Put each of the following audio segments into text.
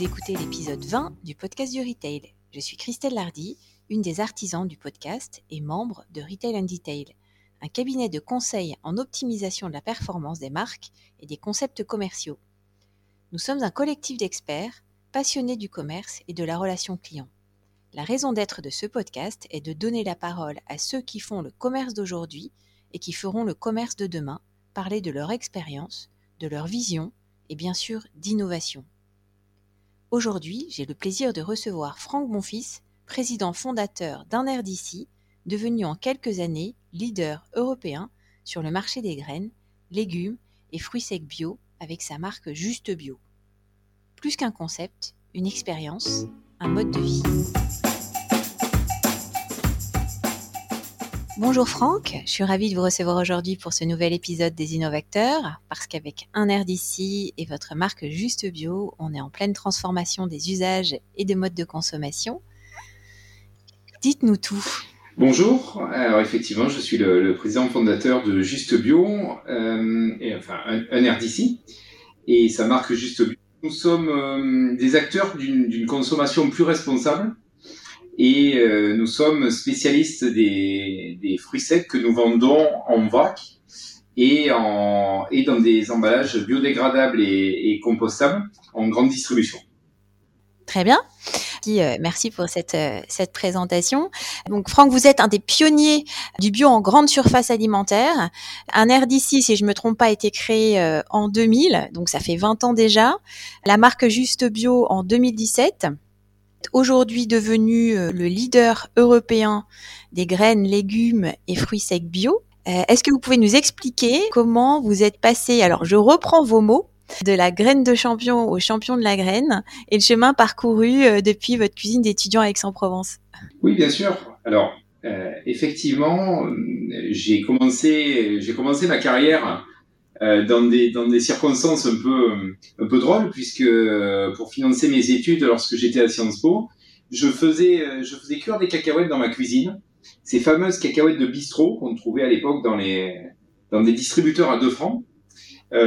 Vous écoutez l'épisode 20 du podcast du Retail. Je suis Christelle Lardy, une des artisans du podcast et membre de Retail and Detail, un cabinet de conseil en optimisation de la performance des marques et des concepts commerciaux. Nous sommes un collectif d'experts passionnés du commerce et de la relation client. La raison d'être de ce podcast est de donner la parole à ceux qui font le commerce d'aujourd'hui et qui feront le commerce de demain, parler de leur expérience, de leur vision et bien sûr d'innovation. Aujourd'hui, j'ai le plaisir de recevoir Franck Bonfils, président fondateur d'un air d'ici, devenu en quelques années leader européen sur le marché des graines, légumes et fruits secs bio avec sa marque Juste Bio. Plus qu'un concept, une expérience, un mode de vie. Bonjour Franck, je suis ravie de vous recevoir aujourd'hui pour ce nouvel épisode des Innovateurs, parce qu'avec un air et votre marque Juste Bio, on est en pleine transformation des usages et des modes de consommation. Dites-nous tout. Bonjour, alors effectivement, je suis le, président fondateur de Juste Bio, euh, enfin un, air et sa marque Juste Bio. Nous sommes euh, des acteurs d'une consommation plus responsable et euh, nous sommes spécialistes des, fruits secs que nous vendons en vrac et, dans des emballages biodégradables et, compostables en grande distribution. Très bien. Euh, merci pour cette, euh, cette présentation. Donc, Franck, vous êtes un des pionniers du bio en grande surface alimentaire. Un d'ici, si je me trompe pas, a été créé en 2000, donc ça fait 20 ans déjà. La marque Juste Bio en 2017 aujourd'hui devenu euh, le leader européen des graines, légumes et fruits secs bio. Euh, est-ce que vous pouvez nous expliquer comment vous êtes passé, alors je reprends vos mots, de la graine de champion au champion de la graine et le chemin parcouru euh, depuis votre cuisine d'étudiant à Aix-en-Provence? Oui, bien sûr. Alors, effectivement, j'ai commencé, j'ai commencé ma carrière euh, dans des dans des circonstances un peu un peu drôles puisque euh, pour financer mes études lorsque j'étais à Sciences Po, je faisais euh, je faisais cuire des cacahuètes dans ma cuisine, ces fameuses cacahuètes de bistrot qu'on trouvait à l'époque dans les dans des distributeurs à 2 francs.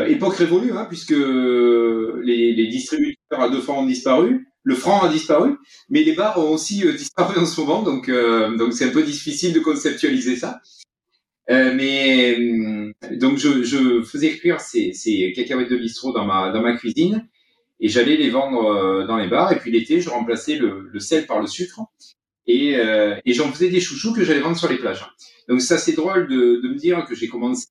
Époque révolue, hein, puisque les, les, distributeurs à 2 francs ont disparu, le franc a disparu, mais les bars ont aussi disparu en ce moment, donc donc c'est un peu difficile de conceptualiser ça. Euh, mais euh, donc je, je, faisais cuire ces, ces cacahuètes de bistrot dans ma dans ma cuisine et j'allais les vendre euh, dans les bars. Et puis l'été, je remplaçais le, le, sel par le sucre et, euh, et j'en faisais des chouchous que j'allais vendre sur les plages. Donc ça c'est drôle de, de me dire que j'ai commencé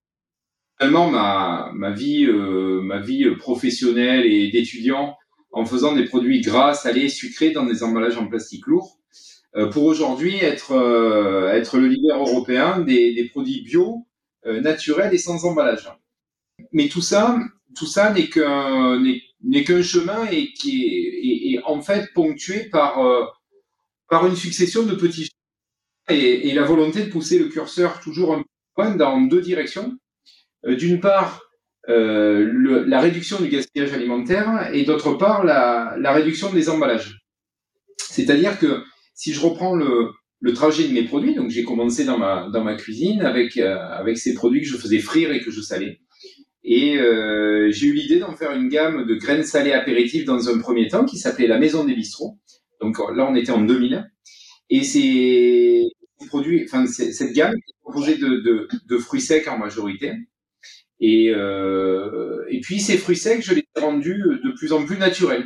vraiment ma ma vie ma vie professionnelle et d'étudiant en faisant des produits gras, salés, sucrés dans des emballages en plastique lourd. Euh, pour aujourd'hui être euh, être le leader européen des, des produits bio, euh, naturels et sans emballage. Mais tout ça, tout ça n'est qu'un n'est qu'un chemin et qui est, est, en fait ponctué par par une succession de petits et, et, la volonté de pousser le curseur toujours un peu dans deux directions. D'une part, euh, le, la réduction du gaspillage alimentaire et d'autre part la, la réduction des emballages. C'est-à-dire que si je reprends le, le trajet de mes produits, donc j'ai commencé dans ma, dans ma cuisine avec, euh, avec ces produits que je faisais frire et que je salais. Et euh, j'ai eu l'idée d'en faire une gamme de graines salées apéritives dans un premier temps qui s'appelait la Maison des Bistrots. Donc là, on était en 2000. Et ces produits, enfin cette gamme est composée de, de, de, fruits secs en majorité. Et, euh, et puis ces fruits secs, je les ai rendus de plus en plus naturels.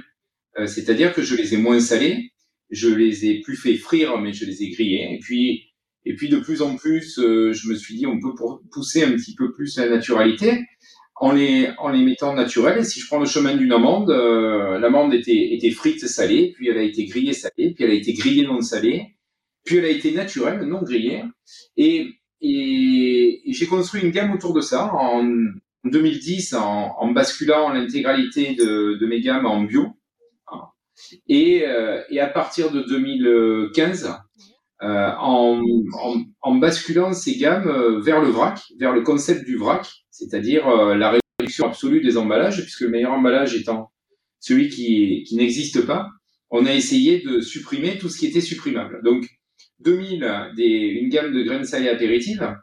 Euh, c'est-à-dire que je les ai moins salés, je les ai plus fait frire, mais je les ai grillés. Et puis, et puis de plus en plus, euh, je me suis dit, on peut pousser un petit peu plus la naturalité en les, en les mettant naturels. Et si je prends le chemin d'une amande, euh, l'amande était, était frite salée, puis elle a été grillée salée, puis elle a été grillée non salée, puis elle a été naturelle, non grillée. Et, et, j'ai construit une gamme autour de ça en 2010 en, en basculant l'intégralité de, de mes gammes en bio. Et, euh, et à partir de 2015, euh, en, en, basculant ces gammes euh, vers le vrac, vers le concept du vrac, c'est-à-dire la réduction absolue des emballages, puisque le meilleur emballage étant celui qui, n'existe pas, on a essayé de supprimer tout ce qui était supprimable. Donc 2000, des, une gamme de graines salées apéritives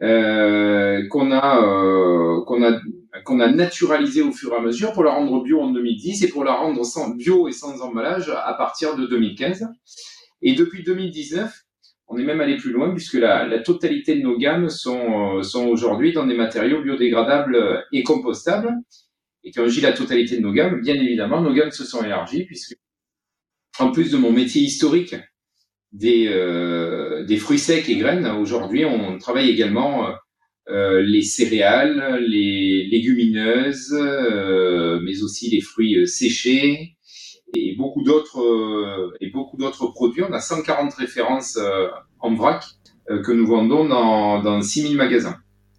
euh, qu'on a, euh, qu'on a qu'on a naturalisé au fur et à mesure pour la rendre bio en 2010 et pour la rendre sans, bio et sans emballage à partir de 2015. Et depuis 2019, on est même allé plus loin puisque la, totalité de nos gammes sont, sont aujourd'hui dans des matériaux biodégradables et compostables. Et quand je dis la totalité de nos gammes, bien évidemment, nos gammes se sont élargies puisque, en plus de mon métier historique des, euh, des fruits secs et graines, aujourd'hui, on travaille également euh, les céréales, les légumineuses, euh, mais aussi les fruits séchés et beaucoup d'autres et beaucoup d'autres produits. On a 140 références en vrac que nous vendons dans, dans 6000 magasins.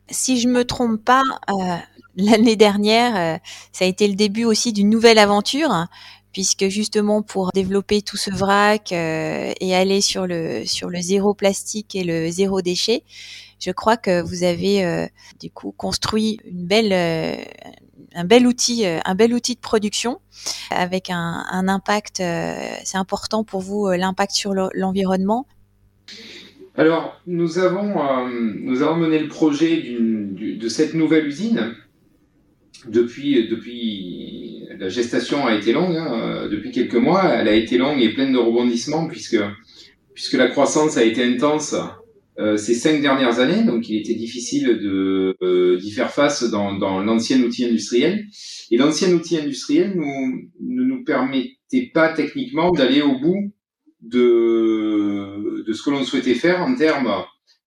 Si je me trompe pas, l'année dernière, ça a été le début aussi d'une nouvelle aventure puisque justement pour développer tout ce vrac euh, et aller sur le sur le zéro plastique et le zéro déchet, je crois que vous avez euh, du coup construit euh, un bel outil un bel outil de production avec un, un impact c'est important pour vous l'impact sur l'environnement. Alors nous avons nous avons mené le projet de cette nouvelle usine depuis depuis la gestation a été longue, hein, depuis quelques mois. Elle a été longue et pleine de rebondissements puisque, puisque la croissance a été intense euh, ces cinq dernières années. Donc, il était difficile de euh, d'y faire face dans, dans l'ancien outil industriel. Et l'ancien outil industriel nous, ne nous permettait pas techniquement d'aller au bout de, de ce que l'on souhaitait faire en termes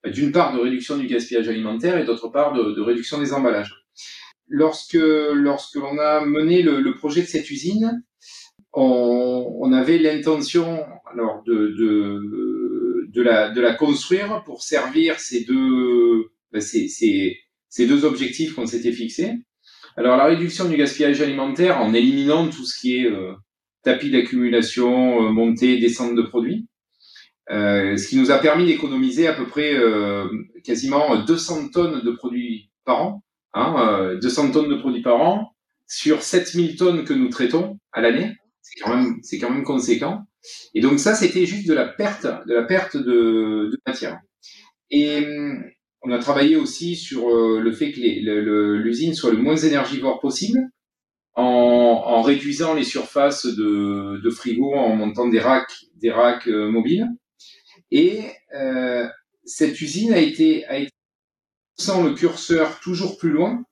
d'une part de réduction du gaspillage alimentaire et d'autre part de, de réduction des emballages lorsque, lorsque l'on a mené le, projet de cette usine, on, avait l'intention alors de, de, la, de la construire pour servir ces deux, ben, ces, deux objectifs qu'on s'était fixés. Alors la réduction du gaspillage alimentaire en éliminant tout ce qui est euh, tapis d'accumulation, euh, montée, descente de produits, euh, ce qui nous a permis d'économiser à peu près quasiment 200 tonnes de produits par an hein, 200 euh, tonnes de produits par an sur 7000 tonnes que nous traitons à l'année. C'est quand même, c'est quand même conséquent. Et donc ça, c'était juste de la perte, de la perte de, de matière. Et on a travaillé aussi sur euh, le fait que l'usine soit le moins énergivore possible, en, en réduisant les surfaces de, de, frigo, en montant des racks, des racks euh, mobiles. Et euh, cette usine a été, a été le curseur toujours plus loin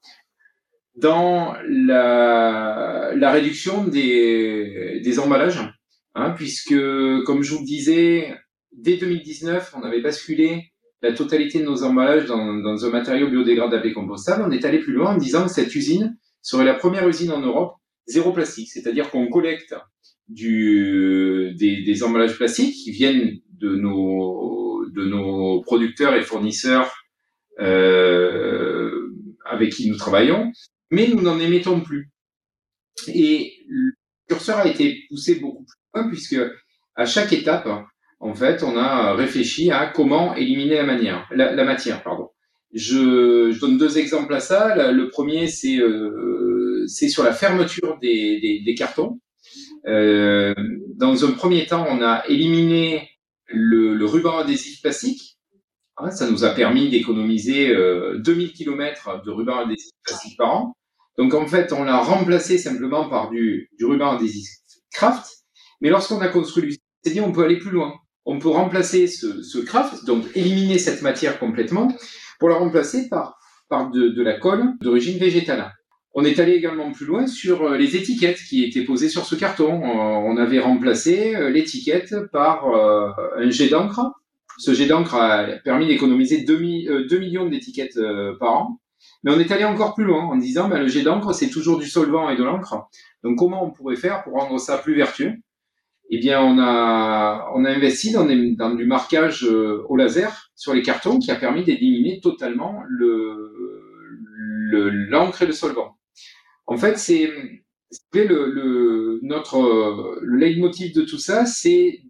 dans la, la réduction des, des emballages, hein, puisque, comme je vous le disais, dès 2019, on avait basculé la totalité de nos emballages dans, dans un matériau biodégradable et compostable. On est allé plus loin en disant que cette usine serait la première usine en Europe zéro plastique, c'est-à-dire qu'on collecte du, des, des emballages plastiques qui viennent de nos, de nos producteurs et fournisseurs avec qui nous travaillons, mais nous n'en émettons plus. Et le curseur a été poussé beaucoup plus loin puisque à chaque étape, en fait, on a réfléchi à comment éliminer la, manière, la, matière. Pardon. Je, je, donne deux exemples à ça. Le premier, c'est euh, sur la fermeture des, des, des cartons. Euh, dans un premier temps, on a éliminé le, le ruban adhésif plastique ça nous a permis d'économiser 2000 km de ruban adhésif par an. Donc en fait, on l'a remplacé simplement par du, ruban adhésif craft. Mais lorsqu'on a construit l'usine, dit on peut aller plus loin. On peut remplacer ce, ce, craft, donc éliminer cette matière complètement, pour la remplacer par, de la colle d'origine végétale. On est allé également plus loin sur euh, les étiquettes qui étaient posées sur ce carton. On avait remplacé euh, l'étiquette par euh, un jet d'encre ce jet d'encre a permis d'économiser 2, euh, millions d'étiquettes euh, par an. Mais on est allé encore plus loin en disant ben, le jet d'encre, c'est toujours du solvant et de l'encre. Donc comment on pourrait faire pour rendre ça plus vertueux? Eh bien, on a, investi dans, du marquage euh, au laser sur les cartons qui a permis d'éliminer totalement le, l'encre et le solvant. En fait, c'est le, le, notre le leitmotiv de tout ça, c'est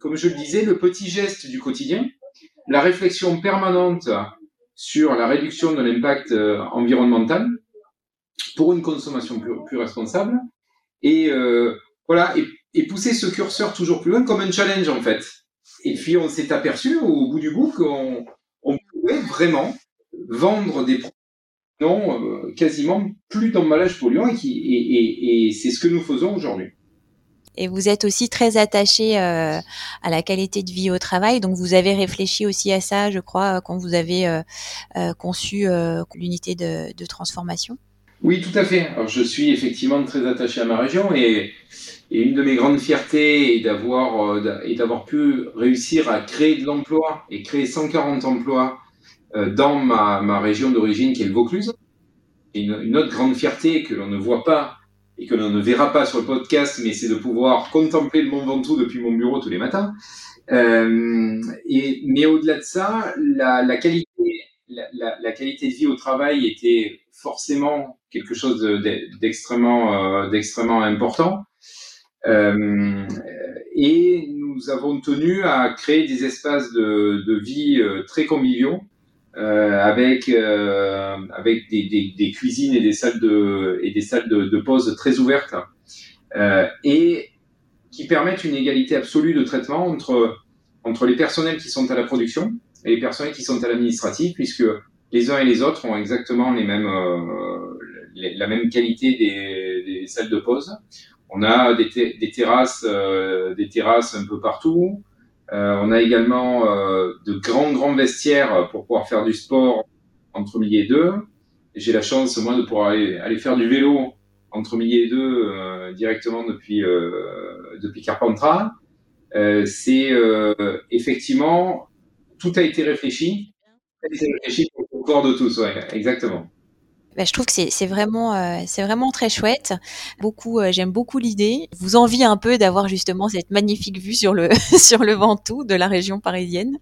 comme je le disais, le petit geste du quotidien, la réflexion permanente sur la réduction de l'impact euh, environnemental pour une consommation plus, responsable et euh, voilà et, pousser ce curseur toujours plus loin comme un challenge en fait. Et puis on s'est aperçu au bout du bout qu'on on pouvait vraiment vendre des produits non, quasiment plus d'emballage polluant et, et, et c'est ce que nous faisons aujourd'hui. Et vous êtes aussi très attaché euh, à la qualité de vie au travail. Donc vous avez réfléchi aussi à ça, je crois, quand vous avez euh, euh, conçu l'unité de, transformation. Oui, tout à fait. Alors je suis effectivement très attaché à ma région et, une de mes grandes fiertés est d'avoir pu réussir à créer de l'emploi et créer 140 emplois dans ma, ma région d'origine qui est le Vaucluse. Et une autre grande fierté que l'on ne voit pas et que l'on ne verra pas sur le podcast, mais c'est de pouvoir contempler le Mont Ventoux depuis mon bureau tous les matins. Euh, et, mais au-delà de ça, la, la qualité, la, la, qualité de vie au travail était forcément quelque chose d'extrêmement, euh, d'extrêmement important. Euh, et nous avons tenu à créer des espaces de, de vie euh, très conviviaux euh, avec euh, avec des, des, des, cuisines et des salles de et des salles de, de pause très ouvertes euh, et qui permettent une égalité absolue de traitement entre entre les personnels qui sont à la production et les personnels qui sont à l'administratif puisque les uns et les autres ont exactement les mêmes la même qualité des, des, salles de pause. On a des, des terrasses, des terrasses un peu partout. Euh, on a également euh, de grands, grands vestiaires pour pouvoir faire du sport entre midi et deux. J'ai la chance, moi, de pouvoir aller, aller, faire du vélo entre midi et deux euh, directement depuis, depuis Carpentras. C'est effectivement, tout a été réfléchi. Tout a été réfléchi pour le corps de tous, ouais, exactement. Bah, je trouve que c'est vraiment euh, c'est vraiment très chouette. Beaucoup euh, j'aime beaucoup l'idée. Vous envie un peu d'avoir justement cette magnifique vue sur le sur le Ventoux de la région parisienne.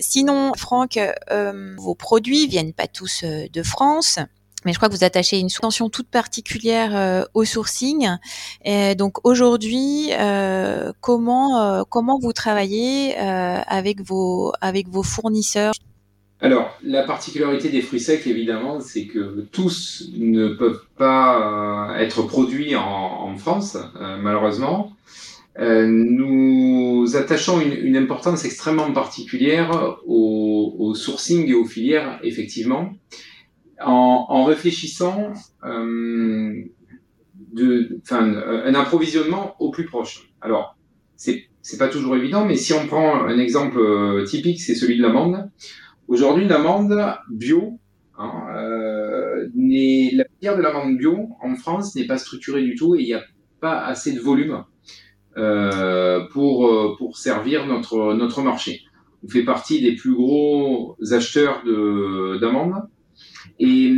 Sinon, Franck, euh, vos produits viennent pas tous de France. Mais je crois que vous attachez une attention toute particulière au sourcing. Et donc aujourd'hui, comment comment vous travaillez avec vos avec vos fournisseurs? Alors, la particularité des fruits secs, évidemment, c'est que tous ne peuvent pas euh, être produits en, France, euh, malheureusement. Euh, nous attachons une, importance extrêmement particulière au, sourcing et aux filières, effectivement, en, réfléchissant de, un approvisionnement au plus proche. Alors, c'est pas toujours évident, mais si on prend un exemple typique, c'est celui de l'amande. Aujourd'hui, une amende bio, hein, euh, la filière de l'amende bio en France n'est pas structurée du tout et il n'y a pas assez de volume euh, pour, euh, pour servir notre, marché. On fait partie des plus gros acheteurs d'amandes et,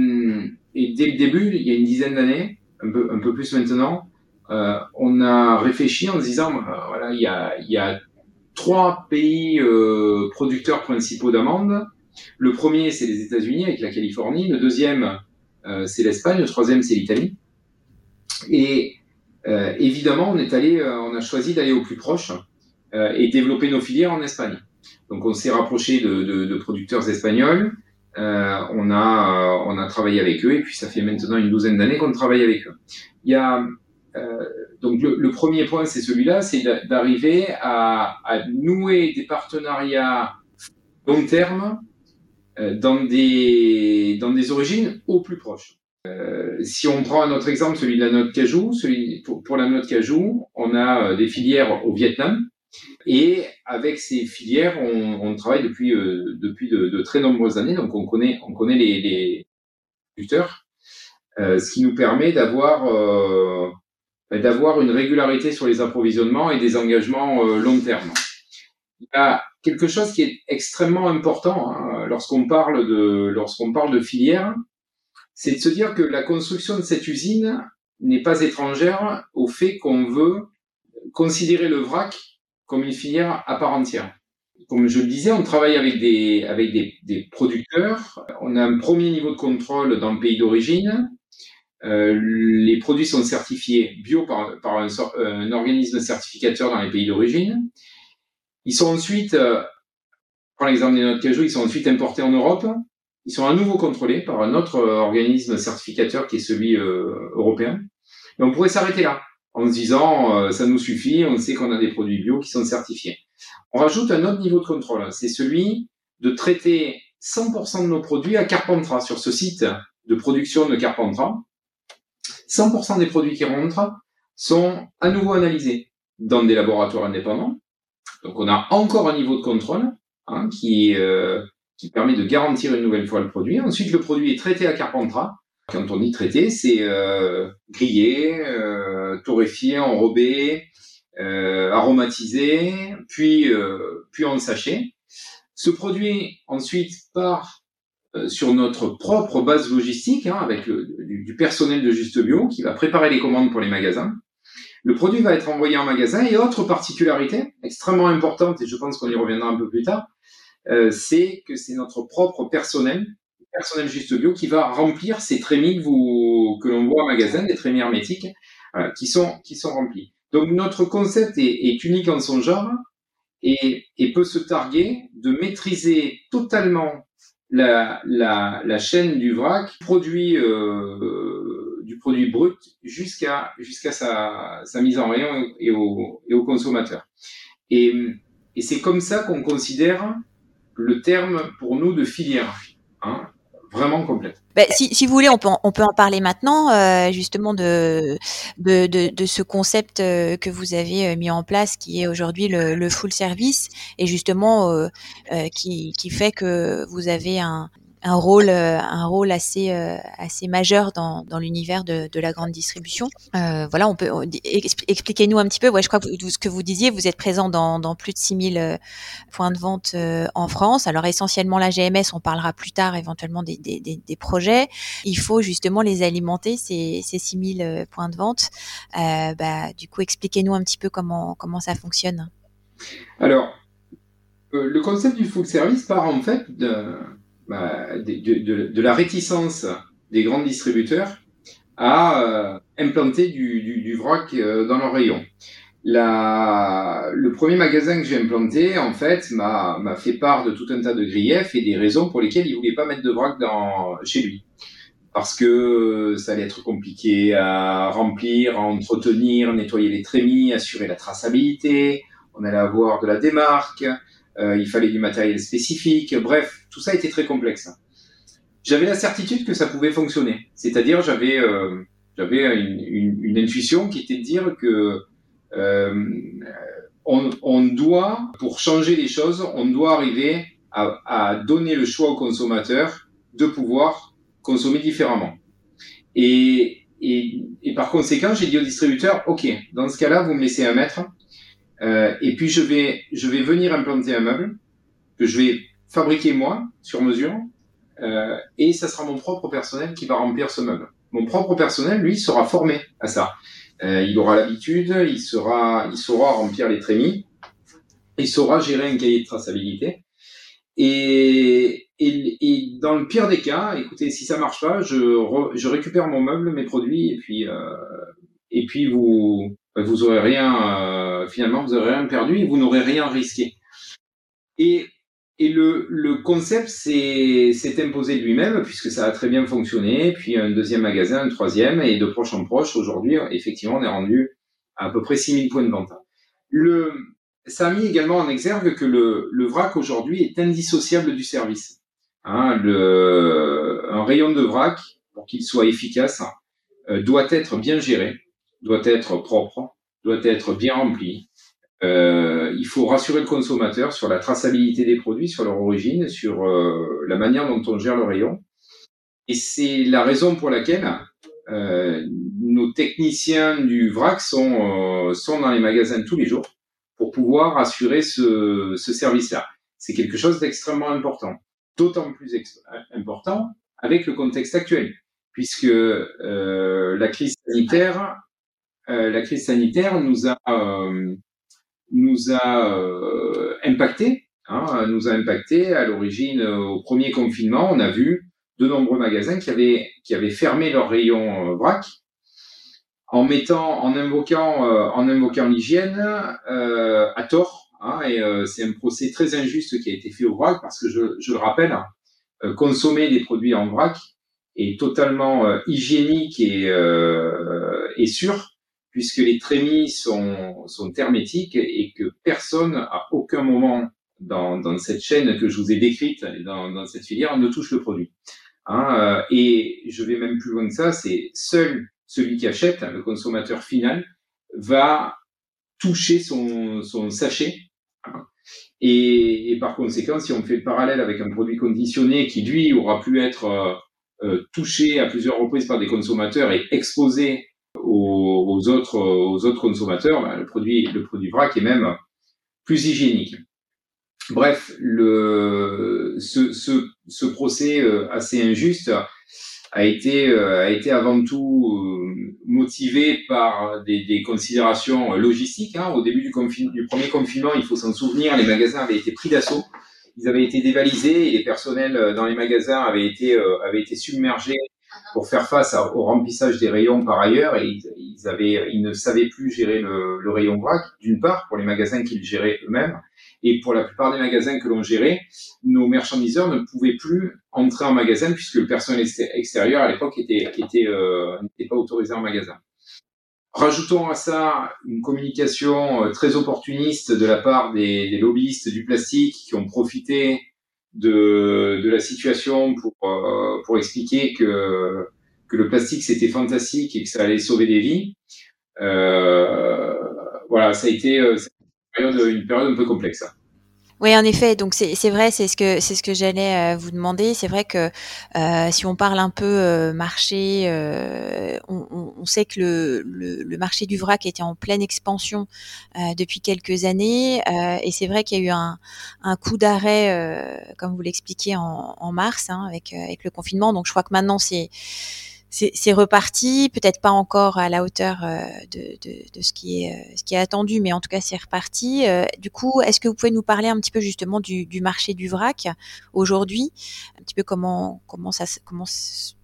dès le début, il y a une dizaine d'années, un peu, plus maintenant, on a réfléchi en se disant, voilà, il y a, trois pays producteurs principaux d'amandes le premier, c'est les États-Unis avec la Californie. Le deuxième, euh, c'est l'Espagne. Le troisième, c'est l'Italie. Et euh, évidemment, on est allé, euh, on a choisi d'aller au plus proche et développer nos filières en Espagne. Donc, on s'est rapproché de, producteurs espagnols. on a, travaillé avec eux et puis ça fait maintenant une douzaine d'années qu'on travaille avec eux. Il y a donc le, premier point, c'est celui-là, c'est d'arriver à, nouer des partenariats long terme dans des, dans des origines au plus proches. Euh, si on prend un autre exemple, celui de la noix de cajou, pour, la noix de cajou, on a euh, des filières au Vietnam. Et avec ces filières, on, travaille depuis, euh, depuis de, très nombreuses années, donc on connaît, on connaît les, producteurs, euh, ce qui nous permet d'avoir euh, d'avoir une régularité sur les approvisionnements et des engagements long terme. Il y a quelque chose qui est extrêmement important hein, lorsqu'on parle de lorsqu'on parle de filière, c'est de se dire que la construction de cette usine n'est pas étrangère au fait qu'on veut considérer le vrac comme une filière à part entière. Comme je le disais, on travaille avec des avec des, producteurs. On a un premier niveau de contrôle dans le pays d'origine. Euh, les produits sont certifiés bio par, un, un organisme certificateur dans les pays d'origine. Ils sont ensuite, par l'exemple des noix de cajou, ils sont ensuite importés en Europe. Ils sont à nouveau contrôlés par un autre euh, organisme certificateur qui est celui euh, européen. Et on pourrait s'arrêter là en se disant euh, ça nous suffit, on sait qu'on a des produits bio qui sont certifiés. On rajoute un autre niveau de contrôle, c'est celui de traiter 100% de nos produits à Carpentras sur ce site de production de Carpentras, 100% des produits qui rentrent sont à nouveau analysés dans des laboratoires indépendants. Donc on a encore un niveau de contrôle hein, qui, euh, qui permet de garantir une nouvelle fois le produit. Ensuite, le produit est traité à Carpentras. Quand on dit traité, c'est euh, grillé, euh, torréfié, enrobé, euh, aromatisé, puis, euh, puis en sachet. Ce produit ensuite part sur notre propre base logistique, hein, avec le, du, personnel de Juste Bio qui va préparer les commandes pour les magasins. Le produit va être envoyé en magasin et autre particularité extrêmement importante, et je pense qu'on y reviendra un peu plus tard, euh, c'est que c'est notre propre personnel, personnel Juste Bio, qui va remplir ces trémies que, vous, que l'on voit en magasin, des trémies hermétiques, euh, qui, sont, qui sont remplis. Donc notre concept est, est unique en son genre et, et, peut se targuer de maîtriser totalement la, la, la chaîne du vrac, produit euh, du produit brut jusqu'à sa, mise en rayon et au, et au consommateur. Et, et c'est comme ça qu'on considère le terme pour nous de filière, hein, vraiment complète. Ben, si, si, vous voulez, on peut, on peut en parler maintenant, euh, justement, de, de, de, ce concept euh, que vous avez euh, mis en place, qui est aujourd'hui le, full service, et justement, qui, qui fait que vous avez un, un rôle euh, un rôle assez euh, assez majeur dans, dans l'univers de, de la grande distribution. Euh, voilà, on peut expliquez-nous un petit peu. Ouais, je crois que ce que vous disiez, vous êtes présent dans, dans plus de 6000 points de vente en France. Alors essentiellement la GMS, on parlera plus tard éventuellement des, des, des, projets. Il faut justement les alimenter ces ces 6000 points de vente. Bah, du coup, expliquez-nous un petit peu comment comment ça fonctionne. Alors, le concept du full service part en fait de bah, de, la réticence des grands distributeurs à euh, implanter du, vrac euh, dans leur rayon. Le premier magasin que j'ai implanté, en fait, m'a fait part de tout un tas de griefs et des raisons pour lesquelles il voulait pas mettre de vrac dans, chez lui. Parce que ça allait être compliqué à remplir, à entretenir, nettoyer les trémies, assurer la traçabilité. On allait avoir de la démarque, euh, il fallait du matériel spécifique, bref, tout ça était très complexe. J'avais la certitude que ça pouvait fonctionner, c'est-à-dire j'avais euh, une, intuition qui était de dire que euh, on, doit, pour changer les choses, on doit arriver à, donner le choix au consommateur de pouvoir consommer différemment. Et, et, et par conséquent, j'ai dit au distributeur, OK, dans ce cas-là, vous me laissez un mètre, euh, et puis je vais, je vais venir implanter un meuble que je vais fabriquer moi sur mesure, euh, et ça sera mon propre personnel qui va remplir ce meuble. Mon propre personnel, lui, sera formé à ça. Euh, il aura l'habitude, il sera, il saura remplir les trémies, il saura gérer un cahier de traçabilité. Et, et, et, dans le pire des cas, écoutez, si ça marche pas, je, re, je récupère mon meuble, mes produits, et puis, euh, et puis vous, vous aurez rien, euh, finalement, vous aurez rien perdu et vous n'aurez rien risqué. Et, et le, le concept s'est imposé lui-même puisque ça a très bien fonctionné. Puis un deuxième magasin, un troisième, et de proche en proche, aujourd'hui, effectivement, on est rendu à à peu près 6000 points de vente. Le, ça a mis également en exergue que le, le vrac aujourd'hui est indissociable du service. Hein, le, un rayon de vrac, pour qu'il soit efficace, euh, doit être bien géré doit être propre, doit être bien rempli. Euh, il faut rassurer le consommateur sur la traçabilité des produits, sur leur origine, sur euh, la manière dont on gère le rayon. Et c'est la raison pour laquelle euh, nos techniciens du VRAC sont, euh, sont dans les magasins tous les jours pour pouvoir assurer ce, ce service-là. C'est quelque chose d'extrêmement important, d'autant plus important avec le contexte actuel, puisque euh, la crise sanitaire la crise sanitaire nous a euh, nous a euh, impacté, hein, nous a impacté à l'origine au premier confinement. On a vu de nombreux magasins qui avaient qui avaient fermé leur rayon vrac en mettant, en invoquant, en invoquant l'hygiène à tort. Hein, et c'est un procès très injuste qui a été fait au vrac parce que je, je le rappelle, consommer des produits en vrac est totalement hygiénique et, et sûr puisque les trémies sont, sont hermétiques et que personne, à aucun moment dans, dans cette chaîne que je vous ai décrite, dans, dans cette filière, ne touche le produit. Hein, et je vais même plus loin que ça, c'est seul celui qui achète, le consommateur final, va toucher son, son sachet. Et, et, par conséquent, si on fait le parallèle avec un produit conditionné qui, lui, aura pu être euh, euh touché à plusieurs reprises par des consommateurs et exposé aux, autres, aux autres consommateurs, ben, le, produit, le produit vrac est même plus hygiénique. Bref, le, ce, ce, ce procès euh, assez injuste a été, euh, a été avant tout euh, motivé par des, des considérations logistiques. Hein. Au début du, du premier confinement, il faut s'en souvenir, les magasins avaient été pris d'assaut. Ils avaient été dévalisés et les personnels dans les magasins avaient été, avaient été submergés pour faire face au remplissage des rayons par ailleurs et ils, avaient, ils ne savaient plus gérer le, le rayon vrac, d'une part, pour les magasins qu'ils géraient eux-mêmes, et pour la plupart des magasins que l'on gérait, nos marchandiseurs ne pouvaient plus entrer en magasin puisque le personnel extérieur à l'époque était, était euh, n'était pas autorisé en magasin. Rajoutons à ça une communication euh, très opportuniste de la part des, des lobbyistes du plastique qui ont profité de, de la situation pour, euh, pour expliquer que, que le plastique c'était fantastique et que ça allait sauver des vies. Euh, voilà, ça a été, euh, une période un peu complexe. Oui, en effet. Donc c'est vrai, c'est ce que c'est ce que j'allais euh, vous demander. C'est vrai que euh, si on parle un peu euh, marché, euh, on, on, sait que le, le, le, marché du vrac était en pleine expansion euh, depuis quelques années, euh, et c'est vrai qu'il y a eu un, un coup d'arrêt, comme vous l'expliquiez en, en, mars, hein, avec avec le confinement. Donc je crois que maintenant c'est c'est reparti, peut-être pas encore à la hauteur euh, de, de, de, ce qui est euh, ce qui est attendu, mais en tout cas c'est reparti. Euh, du coup, est-ce que vous pouvez nous parler un petit peu justement du, du marché du vrac aujourd'hui, un petit peu comment comment ça comment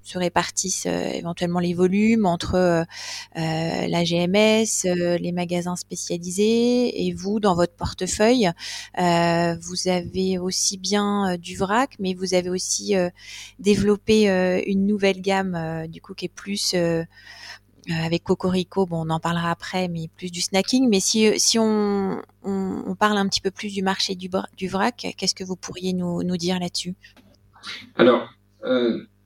se répartissent euh, éventuellement les volumes entre euh, euh, la GMS, les magasins spécialisés et vous dans votre portefeuille. vous avez aussi bien du vrac, mais vous avez aussi développé une nouvelle gamme du coup qui est plus avec Cocorico, bon, on en parlera après, mais plus du snacking. Mais si, on, parle un petit peu plus du marché du, du vrac, qu'est-ce que vous pourriez nous, nous dire là-dessus? Alors,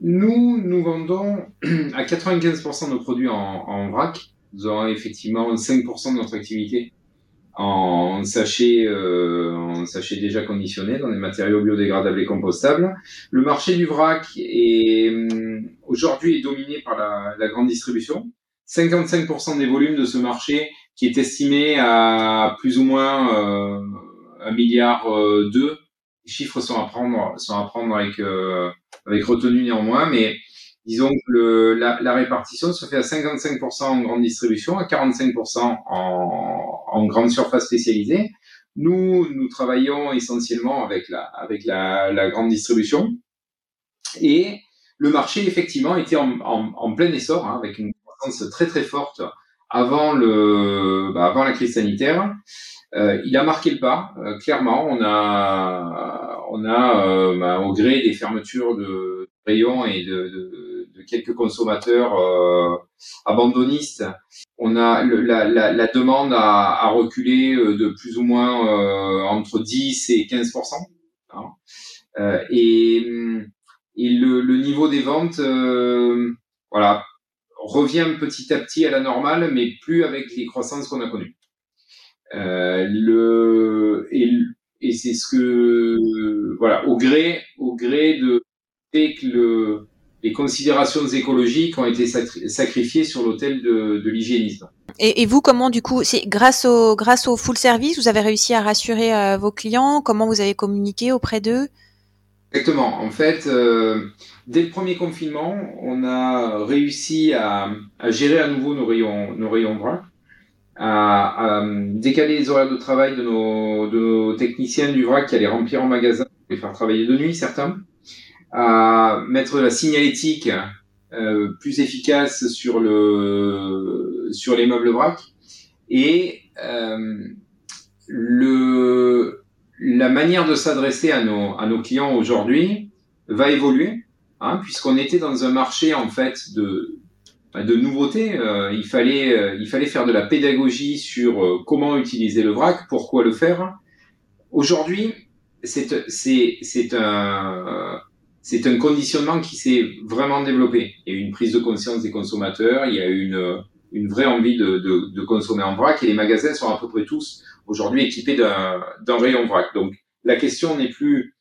nous, nous vendons à 95% de nos produits en, en, vrac. Nous avons effectivement 5% de notre activité en sachets, euh, en sachets déjà conditionnés dans des matériaux biodégradables et compostables. Le marché du vrac est hum, aujourd'hui est dominé par la, la grande distribution. 55% des volumes de ce marché qui est estimé à plus ou moins euh, un milliard euh, deux. Les chiffres sont à prendre, sont à prendre avec euh, avec retenue néanmoins, mais disons que le, la, la, répartition se fait à 55% en grande distribution, à 45% en, en grande surface spécialisée. Nous, nous travaillons essentiellement avec la, avec la, la grande distribution. Et le marché, effectivement, était en, en, en plein essor, hein, avec une croissance très très forte avant, le, bah, avant la crise sanitaire. Euh, il a marqué le pas, euh, clairement. On a, on a euh, bah, au gré des fermetures de rayons et de, de, de quelques consommateurs euh, abandonnistes, on a la, la, la, demande a, a, reculé de plus ou moins entre 10 et 15 hein. et, et le, le, niveau des ventes, voilà, revient petit à petit à la normale, mais plus avec les croissances qu'on a connues. Euh, le et, et c'est ce que voilà au gré au gré de que le, les considérations écologiques ont été sacrifiées sur l'autel de, de l'hygiénisme. Et, et, vous, comment du coup, c'est grâce au grâce au full service, vous avez réussi à rassurer euh, vos clients? Comment vous avez communiqué auprès d'eux? Exactement. En fait, euh, dès le premier confinement, on a réussi à, à, gérer à nouveau nos rayons nos rayons vrac à, à, décaler les horaires de travail de nos, de nos techniciens du vrac qui allaient remplir en magasin, les faire travailler de nuit certains, à mettre la signalétique euh, plus efficace sur le sur les meubles vrac et euh, le la manière de s'adresser à nos à nos clients aujourd'hui va évoluer hein, puisqu'on était dans un marché en fait de de nouveautés. Euh, il fallait euh, il fallait faire de la pédagogie sur euh, comment utiliser le vrac, pourquoi le faire. Aujourd'hui, c'est c'est c'est un c'est un conditionnement qui s'est vraiment développé. Il y a eu une prise de conscience des consommateurs, il y a eu une, une vraie envie de, de, de, consommer en vrac et les magasins sont à peu près tous aujourd'hui équipés d'un rayon vrac. Donc la question n'est plus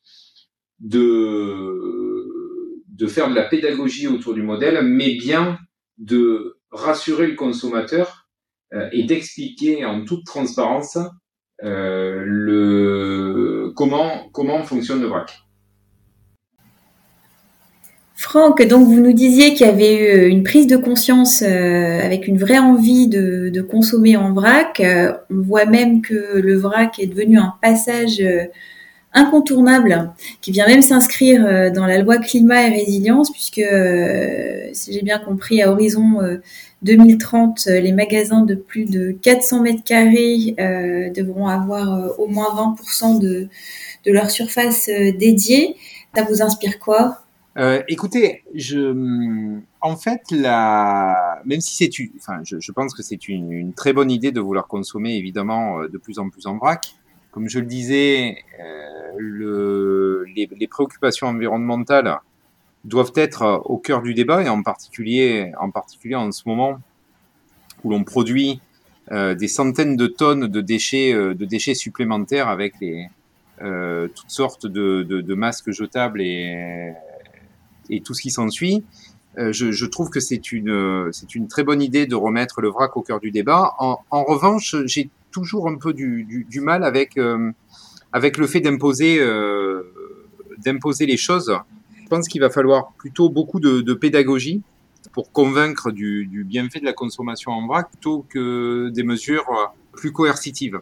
de, de faire de la pédagogie autour du modèle, mais bien de rassurer le consommateur euh, et d'expliquer en toute transparence euh, le, comment, comment fonctionne le vrac. Franck, donc vous nous disiez qu'il y avait eu une prise de conscience euh, avec une vraie envie de, consommer en vrac. Euh, on voit même que le vrac est devenu un passage euh, incontournable qui vient même s'inscrire dans la loi climat et résilience puisque, si j'ai bien compris, à horizon 2030, les magasins de plus de 400 mètres carrés devront avoir au moins 20% de, de leur surface dédiée. Ça vous inspire quoi? Euh, écoutez, je, en fait, la, même si c'est, je, pense que c'est une, très bonne idée de vouloir consommer évidemment euh, de plus en plus en vrac. Comme je le disais, euh, le, les, préoccupations environnementales doivent être au cœur du débat et en particulier, en particulier en ce moment où l'on produit euh, des centaines de tonnes de déchets, euh, de déchets supplémentaires avec les, toutes sortes de, masques jetables et tout ce qui s'ensuit. Je, je, trouve que c'est une, une très bonne idée de remettre le vrac au cœur du débat. En revanche, j'ai toujours un peu du, mal avec, euh, avec le fait d'imposer, euh, d'imposer les choses. Je pense qu'il va falloir plutôt beaucoup de, pédagogie pour convaincre du, bienfait de la consommation en vrac plutôt que des mesures plus coercitives.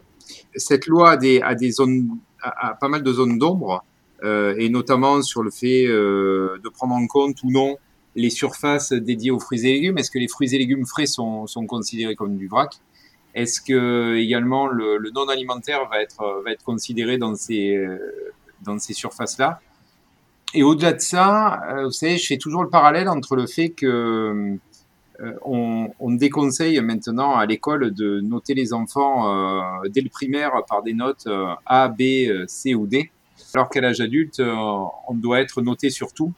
Cette loi a des, zones, a, pas mal de zones d'ombre euh, et notamment sur le fait de prendre en compte ou non les surfaces dédiées aux fruits et légumes. Est-ce que les fruits et légumes frais sont considérés comme du vrac? Est-ce que également le, non alimentaire va être, va être considéré dans ces, euh, dans ces surfaces-là? Et au-delà de ça, vous savez, je fais toujours le parallèle entre le fait que on, on, déconseille maintenant à l'école de noter les enfants euh, dès le primaire par des notes A, B, C ou D alors qu'à l'âge adulte, euh, on doit être noté sur tout.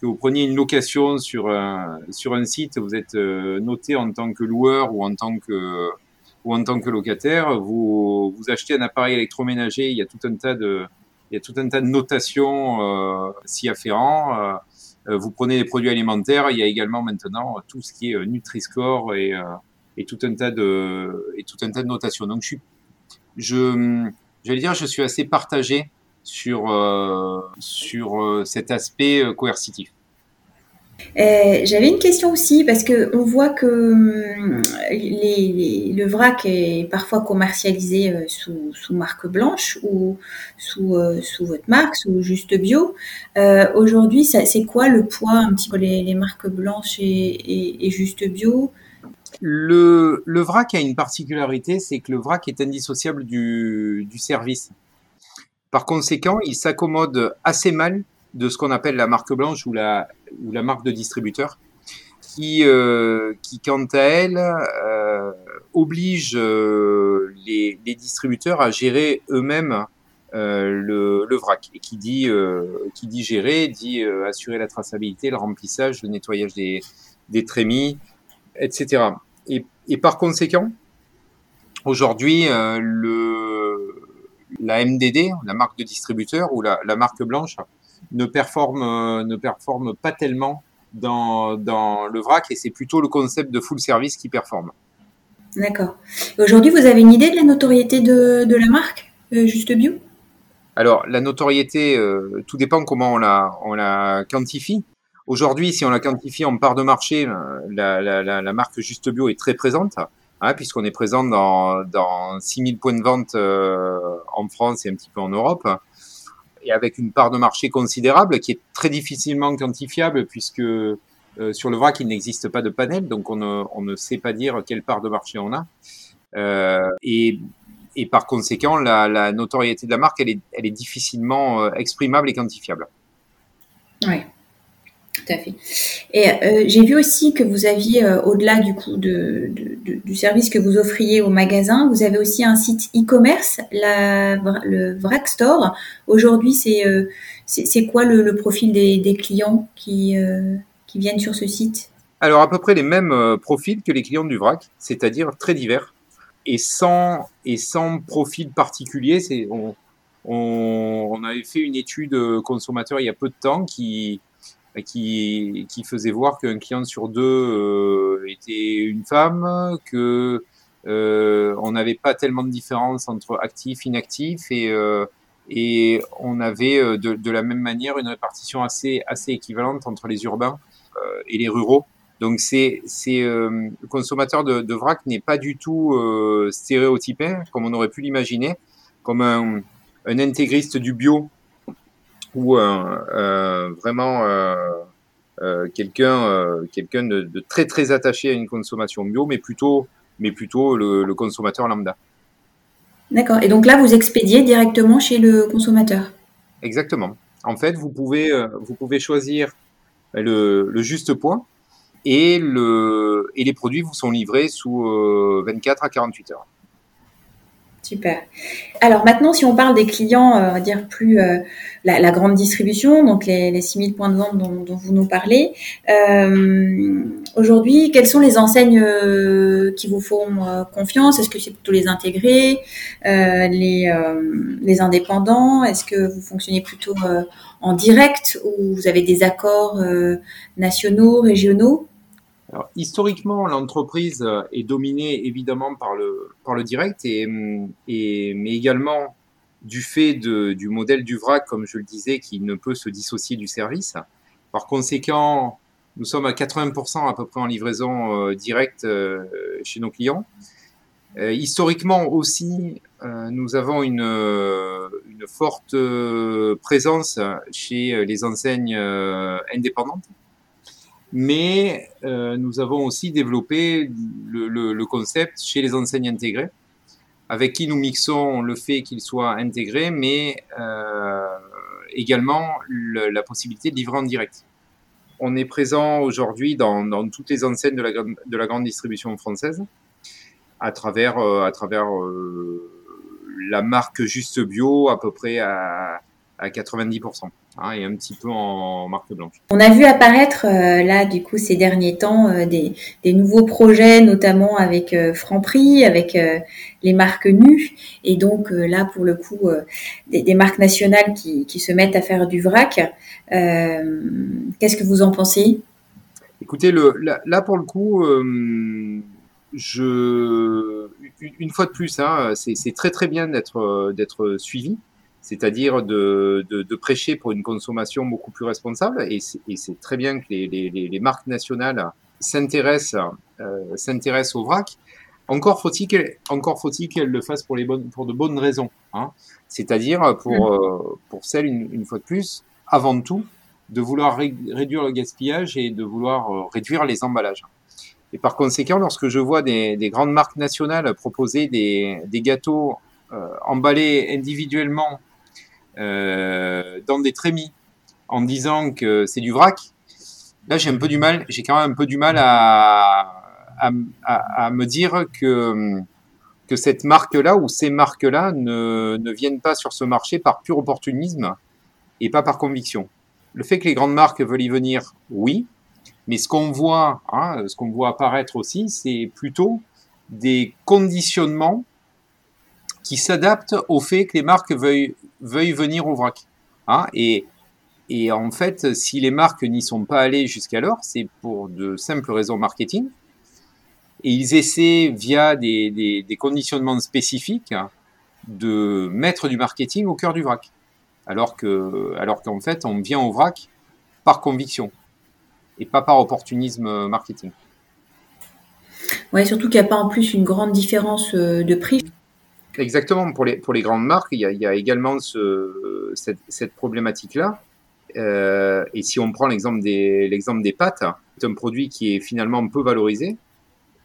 Que vous preniez une location sur un, site, vous êtes euh, noté en tant que loueur ou en tant que, ou en tant que locataire. Vous, achetez un appareil électroménager, il y a tout un tas de, il y a tout un tas de notations euh, s'y afférents. Euh, vous prenez des produits alimentaires, il y a également maintenant tout ce qui est Nutri-Score et, et tout un tas de et tout un tas de notations. Donc je suis, j'allais dire, je suis assez partagé sur, euh, sur euh, cet aspect euh. J'avais une question aussi parce que on voit que hum, le vrac est parfois commercialisé sous, sous marque blanche ou sous, sous votre marque, sous Juste Bio. Euh, Aujourd'hui, c'est quoi le poids un petit peu les, marques blanches et, Juste Bio? Le, le, vrac a une particularité, c'est que le vrac est indissociable du, du service. Par conséquent, il s'accommode assez mal de ce qu'on appelle la marque blanche ou la, ou la marque de distributeur, qui, euh, qui quant à elle, euh, oblige euh, les, distributeurs à gérer eux-mêmes le, le, vrac. Et qui dit, qui dit gérer, dit assurer la traçabilité, le remplissage, le nettoyage des, des trémies, etc. Et, par conséquent, aujourd'hui, le la MDD, la marque de distributeur ou la marque blanche, ne performe, euh, ne performe pas tellement dans, dans le vrac et c'est plutôt le concept de full service qui performe. D'accord. Aujourd'hui, vous avez une idée de la notoriété de, de la marque euh, Juste Bio? Alors, la notoriété, euh, tout dépend comment on la, on la quantifie. Aujourd'hui, si on la quantifie en part de marché, la, la, la, la marque Juste Bio est très présente hein, puisqu'on est présent dans, dans 6000 points de vente euh, en France et un petit peu en Europe, et avec une part de marché considérable qui est très difficilement quantifiable, puisque euh, sur le vrac, il n'existe pas de panel, donc on ne, sait pas dire quelle part de marché on a. Euh, et, par conséquent, la, la, notoriété de la marque, elle est, elle est difficilement euh, exprimable et quantifiable. Oui. Tout à fait. Et euh, j'ai vu aussi que vous aviez, euh, au-delà du coup de, du service que vous offriez au magasin, vous avez aussi un site e-commerce, le Vrac Store. Aujourd'hui, c'est euh, quoi le, profil des, clients qui, qui viennent sur ce site? Alors à peu près les mêmes profils que les clients du Vrac, c'est-à-dire très divers et sans et sans profil particulier. On, on avait fait une étude consommateur il y a peu de temps qui qui, qui faisait voir qu'un client sur deux euh, était une femme, que euh, on n'avait pas tellement de différence entre actif, inactif, et, euh, et on avait euh, de, de, la même manière une répartition assez, assez équivalente entre les urbains et les ruraux. Donc c'est c'est le consommateur de, de vrac n'est pas du tout stéréotypé comme on aurait pu l'imaginer, comme un, un intégriste du bio vraiment euh, euh, quelqu'un euh, quelqu'un de, de, très très attaché à une consommation bio, mais plutôt mais plutôt le, le consommateur lambda. D'accord. Et donc là, vous expédiez directement chez le consommateur? Exactement. En fait, vous pouvez vous pouvez choisir le, le juste point et le et les produits vous sont livrés sous 24 à 48 heures. Super. Alors maintenant, si on parle des clients, euh, on va dire plus euh, la, grande distribution, donc les, les 6000 points de vente dont, vous nous parlez, euh, aujourd'hui, quelles sont les enseignes qui vous font confiance? Est-ce que c'est plutôt les intégrés, les indépendants? Est-ce que vous fonctionnez plutôt en direct ou vous avez des accords nationaux, régionaux? Alors, historiquement, l'entreprise est dominée évidemment par le, par le direct, et, et, mais également du fait de, du modèle du VRAC, comme je le disais, qui ne peut se dissocier du service. Par conséquent, nous sommes à 80% à peu près en livraison euh, directe euh, chez nos clients. Euh, historiquement aussi, euh, nous avons une, euh, une forte présence chez les enseignes indépendantes mais euh, nous avons aussi développé le, concept chez les enseignes intégrées, avec qui nous mixons le fait qu'ils soient intégrés, mais euh, également le, la possibilité de livrer en direct. On est présent aujourd'hui dans, toutes les enseignes de la, de la grande distribution française, à travers, à travers euh, la marque Juste Bio, à peu près à, à 90%. Hein, et un petit peu en marque blanche. On a vu apparaître euh, là du coup ces derniers temps euh, des, des, nouveaux projets, notamment avec euh, Franprix, avec euh, les marques nues, et donc là pour le coup des, des, marques nationales qui, qui, se mettent à faire du vrac. Qu'est-ce que vous en pensez? Écoutez, le, là, là, pour le coup, je une fois de plus, hein, c'est très très bien d'être d'être suivi c'est-à-dire de, de, de, prêcher pour une consommation beaucoup plus responsable. Et c'est très bien que les, les, les marques nationales s'intéressent euh, au vrac. Encore faut-il qu'elles qu'elles le fassent pour les bonnes pour de bonnes raisons. Hein. C'est-à-dire pour mmh. euh, pour celles une, une, fois de plus, avant tout, de vouloir ré réduire le gaspillage et de vouloir euh, réduire les emballages. Et par conséquent, lorsque je vois des, des grandes marques nationales proposer des, des gâteaux euh, emballés individuellement dans des trémies en disant que c'est du vrac, là j'ai un peu du mal, j'ai quand même un peu du mal à, à me dire que, que cette marque-là ou ces marques-là ne, ne viennent pas sur ce marché par pur opportunisme et pas par conviction. Le fait que les grandes marques veulent y venir, oui, mais ce qu'on voit, hein, ce qu'on voit apparaître aussi, c'est plutôt des conditionnements qui s'adaptent au fait que les marques veuillent, veuillent venir au vrac. Hein et, et en fait, si les marques n'y sont pas allées jusqu'alors, c'est pour de simples raisons marketing. Et ils essaient, via des, des, conditionnements spécifiques, de mettre du marketing au cœur du vrac. Alors que, alors qu'en fait, on vient au vrac par conviction et pas par opportunisme marketing. Ouais, surtout qu'il n'y a pas en plus une grande différence euh, de prix. Exactement. Pour les, pour les grandes marques, il y a, il y a également ce, cette, cette problématique-là. Euh, et si on prend l'exemple des, l'exemple des pâtes, c'est un produit qui est finalement peu valorisé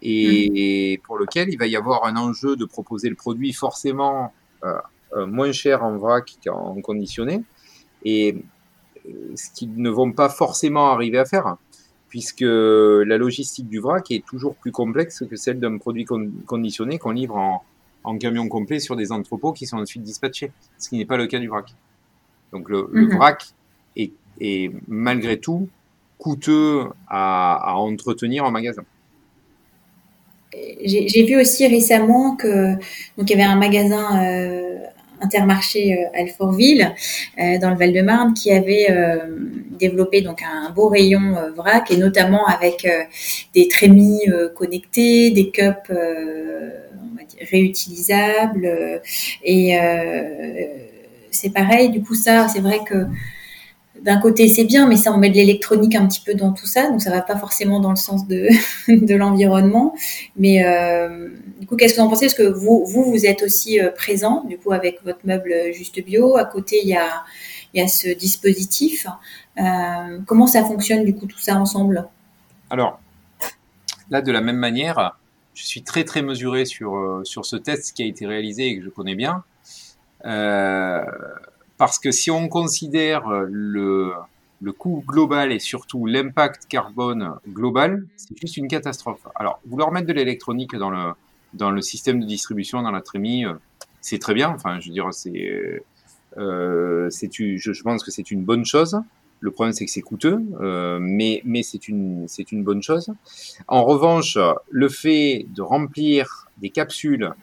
et, mmh. pour lequel il va y avoir un enjeu de proposer le produit forcément euh, euh moins cher en vrac qu'en conditionné. Et ce qu'ils ne vont pas forcément arriver à faire, puisque la logistique du vrac est toujours plus complexe que celle d'un produit conditionné qu'on livre en, en, camion complet sur des entrepôts qui sont ensuite dispatchés, ce qui n'est pas le cas du vrac. Donc le, le mhm. vrac est, est, malgré tout coûteux à, à entretenir en magasin j'ai vu aussi récemment que donc il y avait un magasin euh, Intermarché euh, Alfortville euh, dans le Val-de-Marne qui avait euh, développé donc un beau rayon vrac et notamment avec des trémies connectés, des cups réutilisables et c'est pareil. Du coup ça c'est vrai que d'un côté c'est bien, mais ça on met de l'électronique un petit peu dans tout ça, donc ça va pas forcément dans le sens de, l'environnement. Mais euh, du coup, qu'est-ce que vous en pensez? Parce que vous, vous, êtes aussi euh, présent, du coup, avec votre meuble Juste Bio. À côté, il y a, ce dispositif. Euh, comment ça fonctionne du coup tout ça ensemble? Alors là, de la même manière, je suis très très mesuré sur ce test qui a été réalisé et que je connais bien. Euh, parce que si on considère le, le coût global et surtout l'impact carbone global, c'est juste une catastrophe. Alors, vouloir mettre de l'électronique dans le, dans le système de distribution, dans la trémie, euh, c'est très bien. Enfin, je veux dire, c'est, euh, je, pense que c'est une bonne chose. Le problème, c'est que c'est coûteux, euh, mais, mais c'est une, une bonne chose. En revanche, le fait de remplir des capsules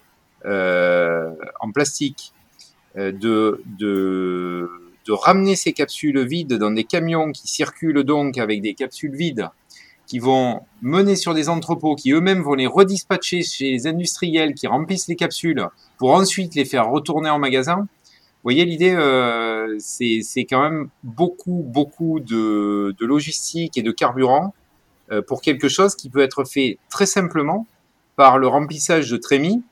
euh, en plastique euh, de, de, ramener ces capsules vides dans des camions qui circulent donc avec des capsules vides qui vont mener sur des entrepôts qui eux-mêmes vont les redispatcher chez les industriels qui remplissent les capsules pour ensuite les faire retourner en magasin. Vous voyez l'idée, euh, c'est quand même beaucoup, beaucoup de, de, logistique et de carburant euh, pour quelque chose qui peut être fait très simplement par le remplissage de trémies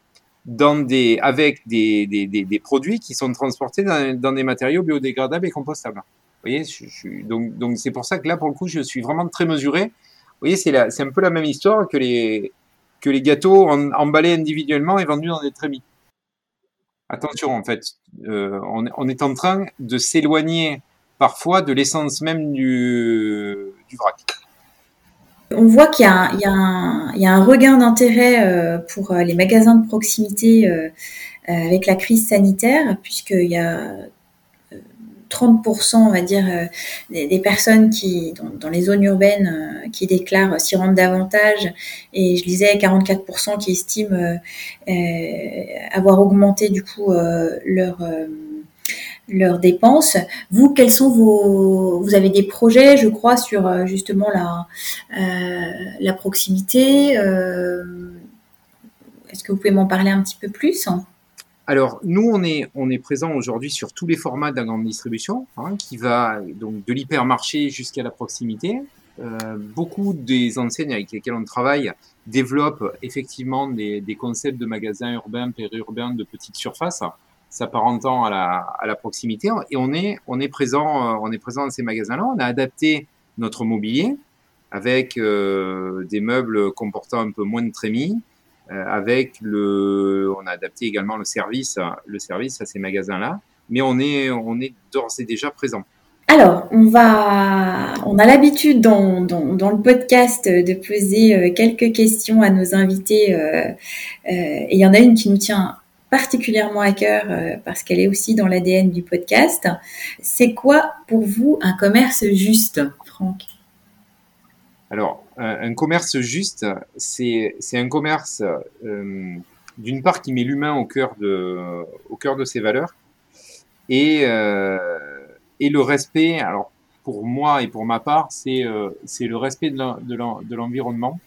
dans des, avec des, des, des, des, produits qui sont transportés dans, des matériaux biodégradables et compostables. Vous voyez, je, je, donc donc c'est pour ça que là, pour le coup, je suis vraiment très mesuré. Vous voyez, c'est un peu la même histoire que les, que les gâteaux emballés individuellement et vendus dans des trémies. Attention, en fait, euh, on, on, est en train de s'éloigner parfois de l'essence même du, du vrac. On voit qu'il y, a un regain d'intérêt euh, pour euh, les magasins de proximité euh, avec la crise sanitaire, puisqu'il y a 30%, on va dire, des, personnes qui, dans, les zones urbaines, qui déclarent s'y rendre davantage, et je disais 44% qui estiment avoir augmenté du coup leur leurs dépenses. Vous, quels sont vos, vous avez des projets, je crois, sur euh, justement la, euh, la proximité. Euh, Est-ce que vous pouvez m'en parler un petit peu plus? Alors, nous, on est, on est présent aujourd'hui sur tous les formats de la grande distribution, hein, qui va donc de l'hypermarché jusqu'à la proximité. Beaucoup des enseignes avec lesquelles on travaille développent effectivement des, des concepts de magasins urbains, périurbains, de petites surfaces s'apparentant à la, à la proximité. Et on est, présent, euh, on est présent dans ces magasins-là. On a adapté notre mobilier avec euh, des meubles comportant un peu moins de trémies, euh, avec le, on a adapté également le service, le service à ces magasins-là. Mais on est, d'ores et déjà présent. Alors, on va, on a l'habitude dans, le podcast de poser quelques questions à nos invités. Euh, et il y en a une qui nous tient particulièrement à cœur euh, parce qu'elle est aussi dans l'ADN du podcast. C'est quoi pour vous un commerce juste, Franck? Alors, un, commerce juste, c'est un commerce euh, d'une part qui met l'humain au cœur de ses valeurs et euh, et le respect. Alors pour moi et pour ma part, c'est le respect de l'environnement.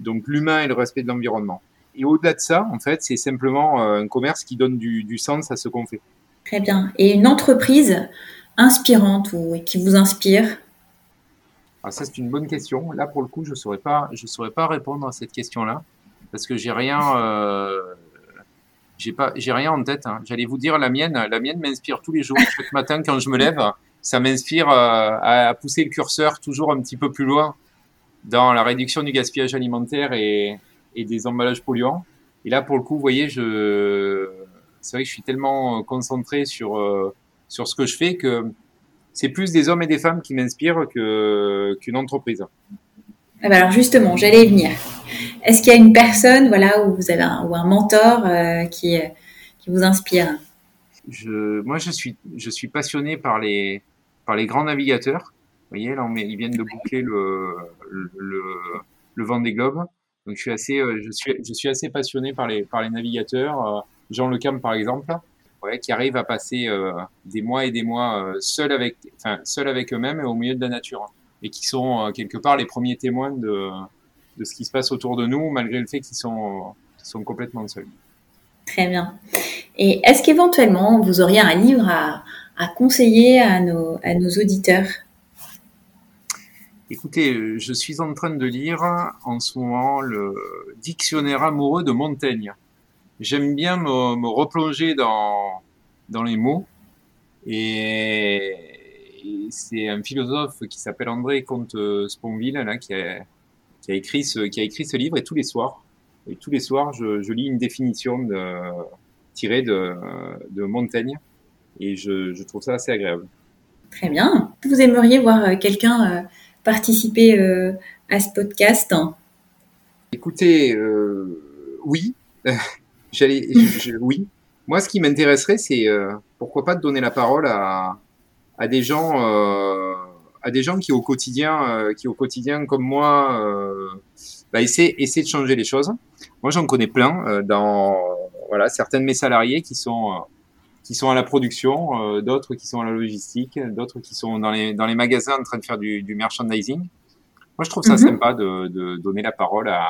Donc l'humain et le respect de l'environnement. Et au-delà de ça, en fait, c'est simplement euh, un commerce qui donne du, du sens à ce qu'on fait. Très bien. Et une entreprise inspirante ou qui vous inspire? Alors ah, ça, c'est une bonne question. Là, pour le coup, je ne saurais, pas, je saurais pas répondre à cette question-là parce que j'ai rien, euh, j'ai pas, j'ai rien en tête. Hein. J'allais vous dire la mienne. La mienne m'inspire tous les jours. Chaque matin, quand je me lève, ça m'inspire euh, à pousser le curseur toujours un petit peu plus loin dans la réduction du gaspillage alimentaire et, et des emballages polluants. Et là, pour le coup, vous voyez, je, c'est vrai que je suis tellement concentré sur, euh, sur ce que je fais que c'est plus des hommes et des femmes qui m'inspirent que qu'une entreprise. Ah bah alors justement, j'allais y venir. Est-ce qu'il y a une personne, voilà, où vous avez un, ou un mentor euh, qui qui vous inspire? Je, Moi, je suis je suis passionné par les par les grands navigateurs. Vous voyez, là, on ils viennent de boucler le le, le Vendée Globe. Donc, je suis assez euh, je suis je suis assez passionné par les par les navigateurs. Euh, Jean Le Cam, par exemple ouais, qui arrivent à passer euh, des mois et des mois seuls avec, enfin, seuls avec eux-mêmes et au milieu de la nature, et qui sont quelque part les premiers témoins de, de ce qui se passe autour de nous, malgré le fait qu'ils sont, sont complètement seuls. Très bien. Et est-ce qu'éventuellement vous auriez un livre à, à conseiller à nos, à nos auditeurs? Écoutez, je suis en train de lire en ce moment le Dictionnaire amoureux de Montaigne j'aime bien me, replonger dans, dans les mots. Et, c'est un philosophe qui s'appelle André Comte Sponville qui, a, écrit ce, qui a écrit ce livre. Et tous les soirs, et tous les soirs, je, lis une définition tirée de, de Montaigne. Et je, trouve ça assez agréable. Très bien. Vous aimeriez voir quelqu'un euh, participer euh, à ce podcast Écoutez, euh, oui. J'allais, oui. Moi, ce qui m'intéresserait, c'est euh, pourquoi pas de donner la parole à, à des gens, à des gens qui au quotidien, qui au quotidien comme moi, bah, essaient, de changer les choses. Moi, j'en connais plein dans, voilà, certains de mes salariés qui sont, qui sont à la production, d'autres qui sont à la logistique, d'autres qui sont dans les, dans les magasins en train de faire du, du merchandising. Moi, je trouve ça mm -hmm. sympa de, de donner la parole à,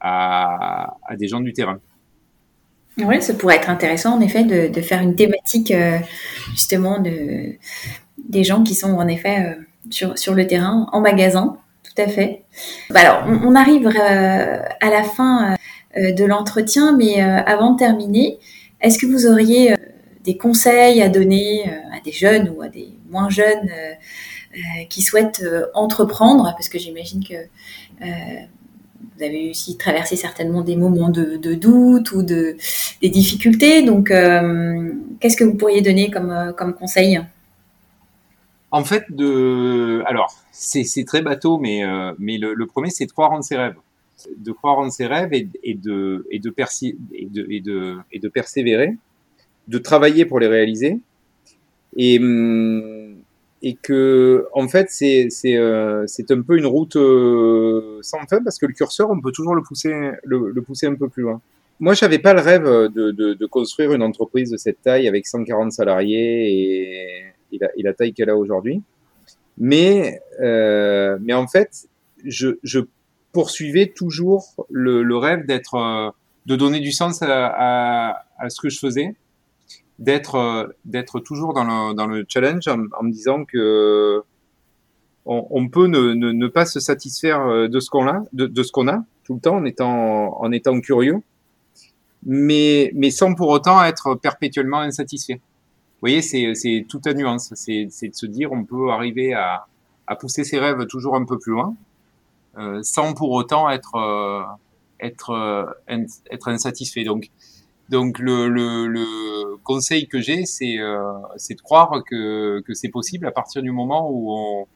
à, à des gens du terrain. Oui, ça pourrait être intéressant en effet de, de faire une thématique euh, justement de, des gens qui sont en effet euh, sur, sur le terrain, en magasin, tout à fait. Bah alors, on, on arrive euh, à la fin de l'entretien, mais avant de terminer, est-ce que vous auriez des conseils à donner à des jeunes ou à des moins jeunes qui souhaitent entreprendre Parce que j'imagine que vous avez aussi traversé certainement des moments de, doute ou de, des difficultés. Donc, euh, qu'est-ce que vous pourriez donner comme, euh, comme conseil? En fait, de... alors, c'est très bateau, mais, euh, mais le, premier, c'est de croire en ses rêves. De croire en ses rêves et, de, et, de, et, de, et de persévérer, de travailler pour les réaliser. Et. Hum, et que en fait c'est euh, un peu une route euh, sans fin parce que le curseur on peut toujours le pousser le, pousser un peu plus loin. Moi j'avais pas le rêve de, de, construire une entreprise de cette taille avec 140 salariés et, et la, taille qu'elle a aujourd'hui, mais euh, mais en fait je, je poursuivais toujours le, rêve d'être euh, de donner du sens à, à ce que je faisais d'être euh, d'être toujours dans le, dans le challenge en, en me disant que on, on peut ne, ne, ne, pas se satisfaire euh, de ce qu'on a, de, de ce qu'on a tout le temps en étant en étant curieux, mais mais sans pour autant être perpétuellement insatisfait. Vous voyez, c'est c'est toute nuance. C'est c'est de se dire on peut arriver à à pousser ses rêves toujours un peu plus loin, euh, sans pour autant être euh, être euh, être insatisfait. Donc donc le, le, le conseil que j'ai, c'est euh, de croire que, que c'est possible à partir du moment où on,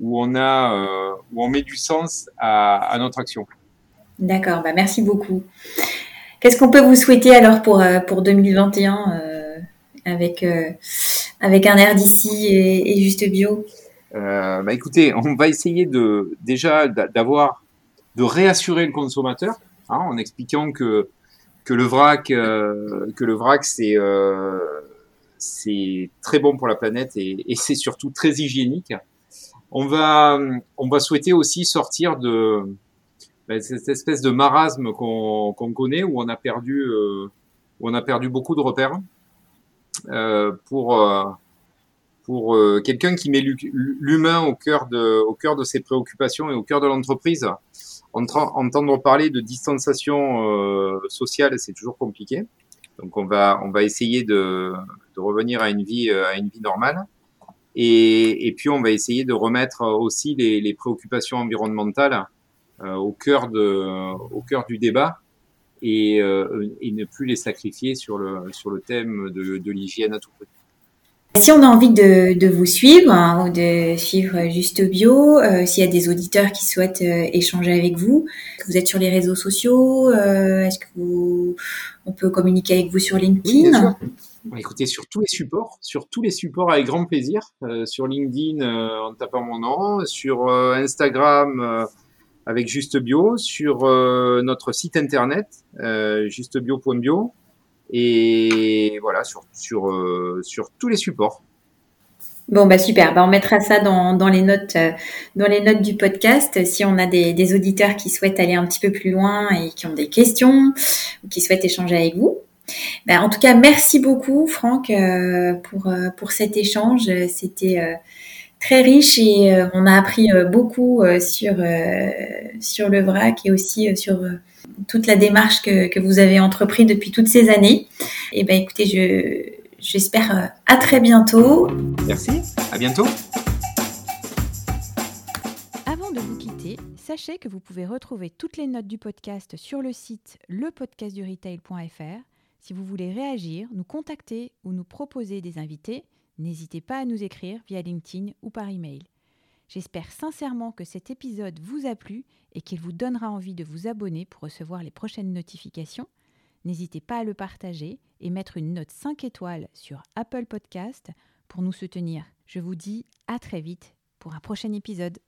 où on, a, euh, où on met du sens à, à notre action. D'accord, bah merci beaucoup. Qu'est-ce qu'on peut vous souhaiter alors pour, euh, pour 2021 euh, avec, avec un air d'ici et, et, juste bio? Bah écoutez, on va essayer de déjà d'avoir de réassurer le consommateur hein, en expliquant que que le vrac, euh, que le vrac, c'est euh, c'est très bon pour la planète et, c'est surtout très hygiénique. On va on va souhaiter aussi sortir de ben, cette espèce de marasme qu'on connaît où on a perdu euh, où on a perdu beaucoup de repères pour pour quelqu'un qui met l'humain au cœur de au cœur de ses préoccupations et au cœur de l'entreprise entendre parler de distanciation euh, sociale, c'est toujours compliqué. Donc on va on va essayer de, de revenir à une vie euh, à une vie normale. Et, et, puis on va essayer de remettre aussi les, les préoccupations environnementales euh, au cœur de au cœur du débat et, euh, et, ne plus les sacrifier sur le sur le thème de, de l'hygiène à tout prix. Si on a envie de, vous suivre hein, ou de suivre Juste Bio, euh, s'il y a des auditeurs qui souhaitent euh, échanger avec vous, vous êtes sur les réseaux sociaux, euh, est-ce que vous, on peut communiquer avec vous sur LinkedIn Écoutez, sur tous les supports, sur tous les supports avec grand plaisir. sur LinkedIn en tapant mon nom, sur Instagram avec Juste Bio, sur notre site internet justebio.bio et voilà sur sur euh, sur tous les supports. Bon bah super, bah on mettra ça dans, dans les notes euh, dans les notes du podcast si on a des, auditeurs qui souhaitent aller un petit peu plus loin et qui ont des questions ou qui souhaitent échanger avec vous. Bah, en tout cas, merci beaucoup Franck euh, pour pour cet échange. C'était très riche et on a appris beaucoup sur sur le vrac et aussi sur toute la démarche que, que, vous avez entrepris depuis toutes ces années. Et eh ben écoutez, je j'espère euh, à très bientôt. Merci, à bientôt. Avant de vous quitter, sachez que vous pouvez retrouver toutes les notes du podcast sur le site lepodcastduretail.fr. Si vous voulez réagir, nous contacter ou nous proposer des invités, n'hésitez pas à nous écrire via LinkedIn ou par email. J'espère sincèrement que cet épisode vous a plu et qu'il vous donnera envie de vous abonner pour recevoir les prochaines notifications. N'hésitez pas à le partager et mettre une note 5 étoiles sur Apple Podcast pour nous soutenir. Je vous dis à très vite pour un prochain épisode.